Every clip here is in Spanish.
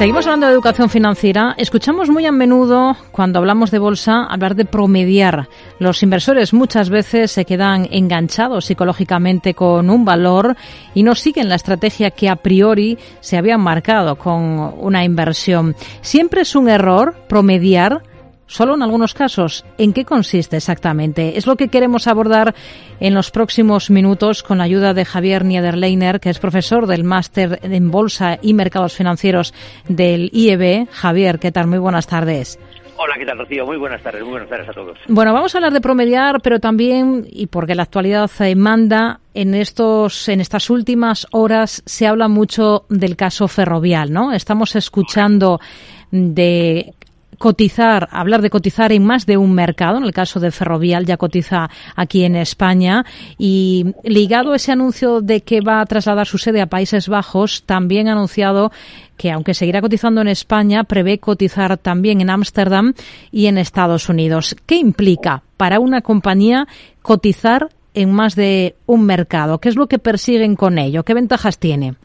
Seguimos hablando de educación financiera. Escuchamos muy a menudo, cuando hablamos de bolsa, hablar de promediar. Los inversores muchas veces se quedan enganchados psicológicamente con un valor y no siguen la estrategia que a priori se habían marcado con una inversión. Siempre es un error promediar solo en algunos casos. ¿En qué consiste exactamente? Es lo que queremos abordar en los próximos minutos con la ayuda de Javier Niederleiner, que es profesor del máster en Bolsa y Mercados Financieros del IEB. Javier, ¿qué tal? Muy buenas tardes. Hola, ¿qué tal, Rocío? Muy buenas tardes, muy buenas tardes a todos. Bueno, vamos a hablar de promediar, pero también, y porque la actualidad eh, manda, en estos, en estas últimas horas se habla mucho del caso ferrovial, ¿no? Estamos escuchando de cotizar, hablar de cotizar en más de un mercado. En el caso de Ferrovial ya cotiza aquí en España y ligado a ese anuncio de que va a trasladar su sede a Países Bajos, también ha anunciado que aunque seguirá cotizando en España, prevé cotizar también en Ámsterdam y en Estados Unidos. ¿Qué implica para una compañía cotizar en más de un mercado? ¿Qué es lo que persiguen con ello? ¿Qué ventajas tiene?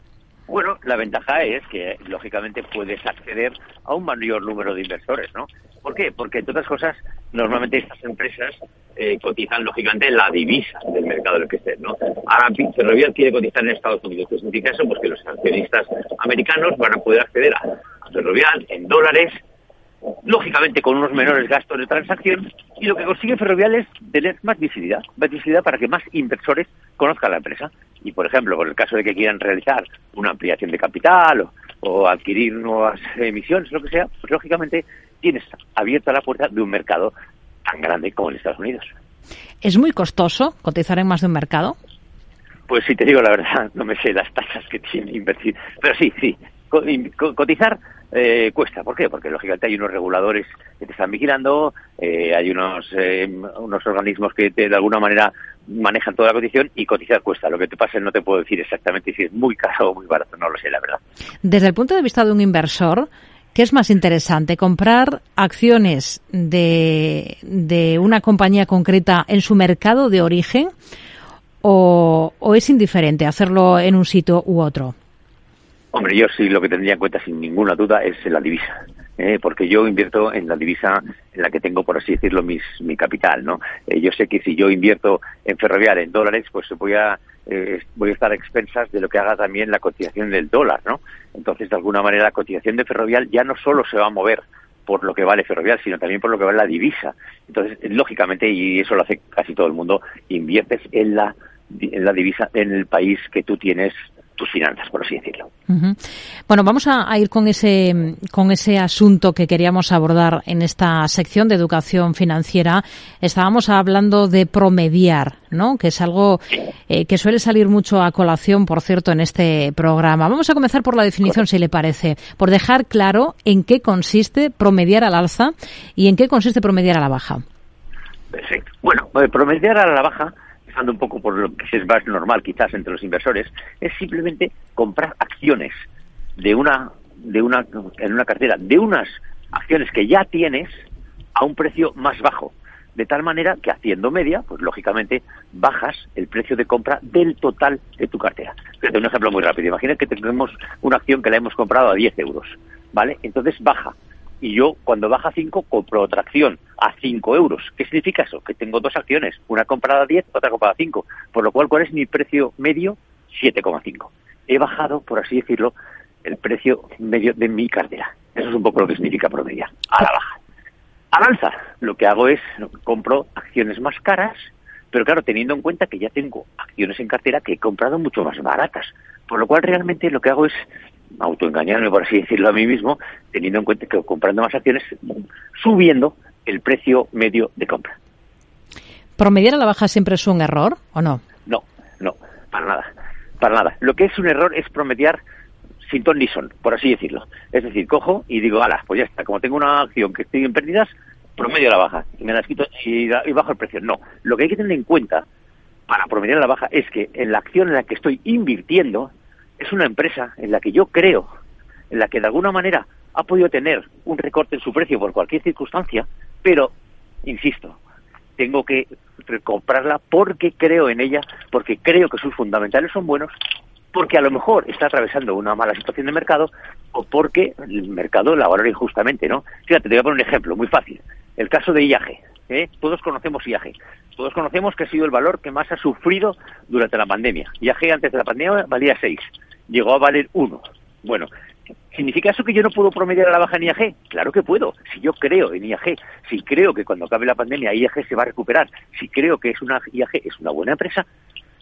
La ventaja es que, lógicamente, puedes acceder a un mayor número de inversores, ¿no? ¿Por qué? Porque, entre otras cosas, normalmente estas empresas eh, cotizan, lógicamente, la divisa del mercado en el que estén, ¿no? Ahora, Ferrovial quiere cotizar en Estados Unidos. ¿Qué significa eso? Pues que los accionistas americanos van a poder acceder a, a Ferrovial en dólares lógicamente con unos menores gastos de transacción, y lo que consigue Ferrovial es tener más visibilidad, más visibilidad para que más inversores conozcan la empresa. Y, por ejemplo, por el caso de que quieran realizar una ampliación de capital o, adquirir nuevas emisiones, lo que sea, pues lógicamente tienes abierta la puerta de un mercado tan grande como en Estados Unidos. ¿Es muy costoso cotizar en más de un mercado? Pues si te digo la verdad, no me sé las tasas que tiene invertir. Pero sí, sí, cotizar eh, cuesta. ¿Por qué? Porque lógicamente hay unos reguladores que te están vigilando, eh, hay unos, eh, unos organismos que de alguna manera manejan toda la cotización y cotizar cuesta. Lo que te pasa no te puedo decir exactamente si es muy caro o muy barato, no lo sé, la verdad. Desde el punto de vista de un inversor, ¿qué es más interesante? ¿Comprar acciones de, de una compañía concreta en su mercado de origen o, o es indiferente hacerlo en un sitio u otro? Hombre, yo sí lo que tendría en cuenta sin ninguna duda es la divisa. ¿Eh? porque yo invierto en la divisa en la que tengo, por así decirlo, mis, mi capital, ¿no? Eh, yo sé que si yo invierto en ferroviaria en dólares, pues voy a eh, voy a estar a expensas de lo que haga también la cotización del dólar, ¿no? Entonces, de alguna manera, la cotización de ferrovial ya no solo se va a mover por lo que vale ferrovial, sino también por lo que vale la divisa. Entonces, lógicamente, y eso lo hace casi todo el mundo, inviertes en la en la divisa en el país que tú tienes tus finanzas, por así decirlo. Bueno, vamos a, ir con ese, con ese asunto que queríamos abordar en esta sección de educación financiera. Estábamos hablando de promediar, ¿no? Que es algo eh, que suele salir mucho a colación, por cierto, en este programa. Vamos a comenzar por la definición, si le parece, por dejar claro en qué consiste promediar al alza y en qué consiste promediar a la baja. Perfecto. Bueno, eh, promediar a la baja un poco por lo que es más normal quizás entre los inversores, es simplemente comprar acciones de una, de una, en una cartera, de unas acciones que ya tienes a un precio más bajo. De tal manera que haciendo media, pues lógicamente bajas el precio de compra del total de tu cartera. un ejemplo muy rápido. Imagina que tenemos una acción que la hemos comprado a 10 euros, ¿vale? Entonces baja y yo cuando baja 5 compro otra acción a 5 euros. ¿Qué significa eso? Que tengo dos acciones, una comprada a 10, otra comprada a 5. Por lo cual, ¿cuál es mi precio medio? 7,5. He bajado, por así decirlo, el precio medio de mi cartera. Eso es un poco lo que significa promedio, a la baja. Al alza, lo que hago es compro acciones más caras, pero claro, teniendo en cuenta que ya tengo acciones en cartera que he comprado mucho más baratas. Por lo cual, realmente lo que hago es autoengañarme, por así decirlo a mí mismo, teniendo en cuenta que comprando más acciones, subiendo el precio medio de compra. ¿Promediar a la baja siempre es un error o no? No, no, para nada, para nada. Lo que es un error es promediar sin ton ni son, por así decirlo. Es decir, cojo y digo, ala, pues ya está, como tengo una acción que estoy en pérdidas, promedio a la baja y me las quito y, y bajo el precio. No, lo que hay que tener en cuenta para promediar a la baja es que en la acción en la que estoy invirtiendo, es una empresa en la que yo creo, en la que de alguna manera ha podido tener un recorte en su precio por cualquier circunstancia, pero, insisto, tengo que comprarla porque creo en ella, porque creo que sus fundamentales son buenos, porque a lo mejor está atravesando una mala situación de mercado o porque el mercado la valora injustamente, ¿no? Fíjate, te voy a poner un ejemplo muy fácil. El caso de IAG. ¿eh? Todos conocemos IAG. Todos conocemos que ha sido el valor que más ha sufrido durante la pandemia. IAG antes de la pandemia valía 6, llegó a valer 1. Bueno, ¿Significa eso que yo no puedo promediar a la baja en IAG? Claro que puedo. Si yo creo en IAG, si creo que cuando acabe la pandemia IAG se va a recuperar, si creo que es una IAG es una buena empresa,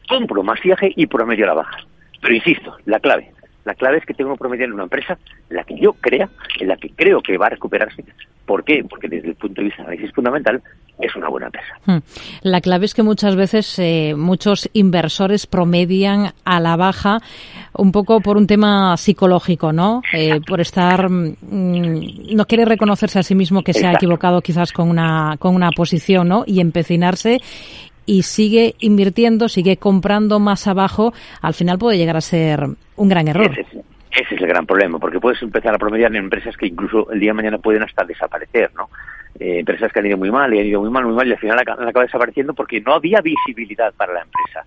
compro más IAG y promedio a la baja. Pero insisto, la clave, la clave es que tengo que promediar en una empresa en la que yo crea, en la que creo que va a recuperarse. ¿Por qué? Porque desde el punto de vista de análisis fundamental es una buena empresa. Hmm. La clave es que muchas veces eh, muchos inversores promedian a la baja un poco por un tema psicológico, ¿no? Eh, por estar mm, no quiere reconocerse a sí mismo que se ha equivocado quizás con una con una posición, ¿no? Y empecinarse y sigue invirtiendo, sigue comprando más abajo, al final puede llegar a ser un gran error. Ese, es el gran problema, porque puedes empezar a promediar en empresas que incluso el día de mañana pueden hasta desaparecer, ¿no? Eh, empresas que han ido muy mal y han ido muy mal, muy mal y al final acaba desapareciendo porque no había visibilidad para la empresa.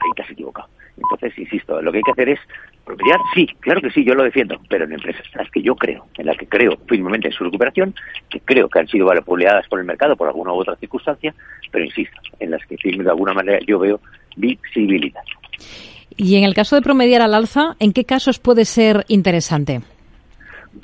Ahí te has equivocado. Entonces, insisto, lo que hay que hacer es promediar, sí, claro que sí, yo lo defiendo, pero en empresas en las que yo creo, en las que creo firmemente en su recuperación, que creo que han sido vapuleadas por el mercado por alguna u otra circunstancia, pero insisto, en las que de alguna manera yo veo visibilidad. Y en el caso de promediar al alza, ¿en qué casos puede ser interesante?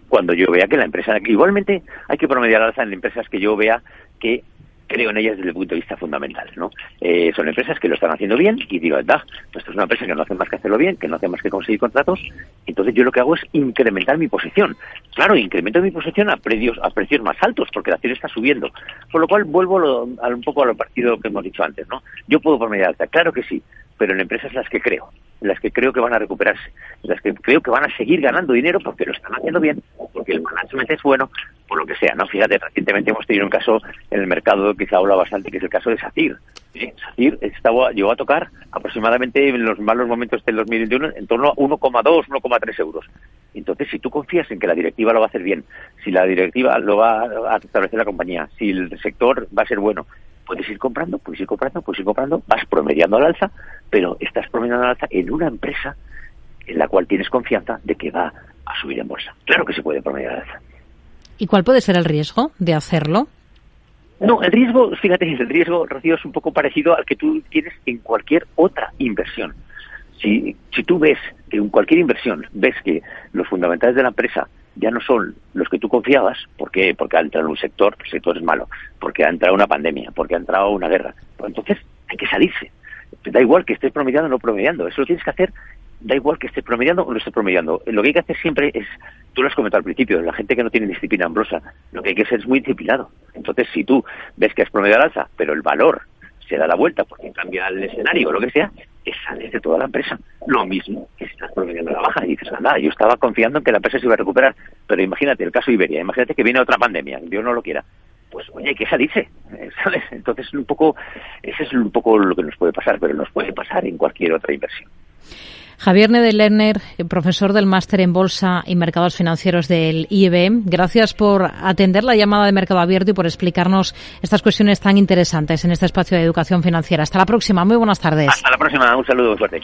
Cuando yo vea que la empresa, igualmente hay que promediar al alza en empresas que yo vea que creo en ellas desde el punto de vista fundamental. ¿no? Eh, son empresas que lo están haciendo bien y digo, verdad, esto es una empresa que no hace más que hacerlo bien, que no hace más que conseguir contratos, entonces yo lo que hago es incrementar mi posición. Claro, incremento mi posición a precios, a precios más altos porque la acción está subiendo. Por lo cual vuelvo a un poco a lo partido que hemos dicho antes. ¿no? Yo puedo por media alta, claro que sí, pero en empresas las que creo, en las que creo que van a recuperarse, en las que creo que van a seguir ganando dinero porque lo están haciendo bien, porque el management es bueno, por lo que sea, ¿no? Fíjate, recientemente hemos tenido un caso en el mercado que se habla bastante, que es el caso de SACIR. SACIR estaba, llegó a tocar aproximadamente en los malos momentos del 2021 en torno a 1,2, 1,3 euros. Entonces, si tú confías en que la directiva lo va a hacer bien, si la directiva lo va a establecer la compañía, si el sector va a ser bueno, puedes ir comprando, puedes ir comprando, puedes ir comprando, vas promediando al alza, pero estás promediando al alza en una empresa en la cual tienes confianza de que va a subir en bolsa. Claro que se puede promediar al alza. ¿Y cuál puede ser el riesgo de hacerlo? No, el riesgo, fíjate, el riesgo, Rocío, es un poco parecido al que tú tienes en cualquier otra inversión. Si, si tú ves que en cualquier inversión ves que los fundamentales de la empresa ya no son los que tú confiabas, ¿por qué? Porque ha entrado en un sector, el sector es malo, porque ha entrado una pandemia, porque ha entrado una guerra. Pues entonces hay que salirse. Da igual que estés promediando o no promediando, eso lo tienes que hacer, da igual que estés promediando o no estés promediando. Lo que hay que hacer siempre es, tú lo has comentado al principio, la gente que no tiene disciplina ambrosa, lo que hay que ser es muy disciplinado. Entonces, si tú ves que has promediado al alza, pero el valor se da la vuelta porque cambia el escenario o lo que sea, que sales de toda la empresa. Lo mismo que si estás promediando la baja y dices, anda, yo estaba confiando en que la empresa se iba a recuperar, pero imagínate el caso Iberia, imagínate que viene otra pandemia, Dios no lo quiera. Pues oye, que salirse, eh, ¿sabes? Entonces un poco, ese es un poco lo que nos puede pasar, pero nos puede pasar en cualquier otra inversión. Javier Nedelerner, profesor del máster en Bolsa y Mercados Financieros del IEB, gracias por atender la llamada de Mercado Abierto y por explicarnos estas cuestiones tan interesantes en este espacio de educación financiera. Hasta la próxima. Muy buenas tardes. Hasta la próxima. Un saludo fuerte.